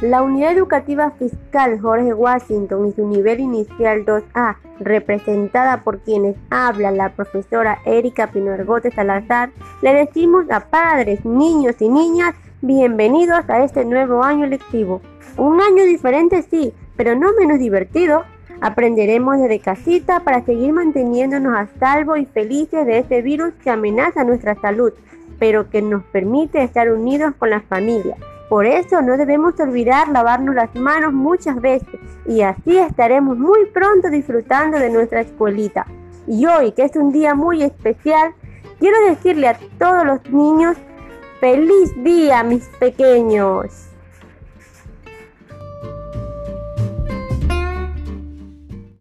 La unidad educativa fiscal Jorge Washington y su nivel inicial 2A, representada por quienes habla la profesora Erika Pinorgote Salazar, le decimos a padres, niños y niñas bienvenidos a este nuevo año lectivo. Un año diferente sí, pero no menos divertido. Aprenderemos desde casita para seguir manteniéndonos a salvo y felices de este virus que amenaza nuestra salud, pero que nos permite estar unidos con la familia. Por eso no debemos olvidar lavarnos las manos muchas veces y así estaremos muy pronto disfrutando de nuestra escuelita. Y hoy, que es un día muy especial, quiero decirle a todos los niños, feliz día mis pequeños.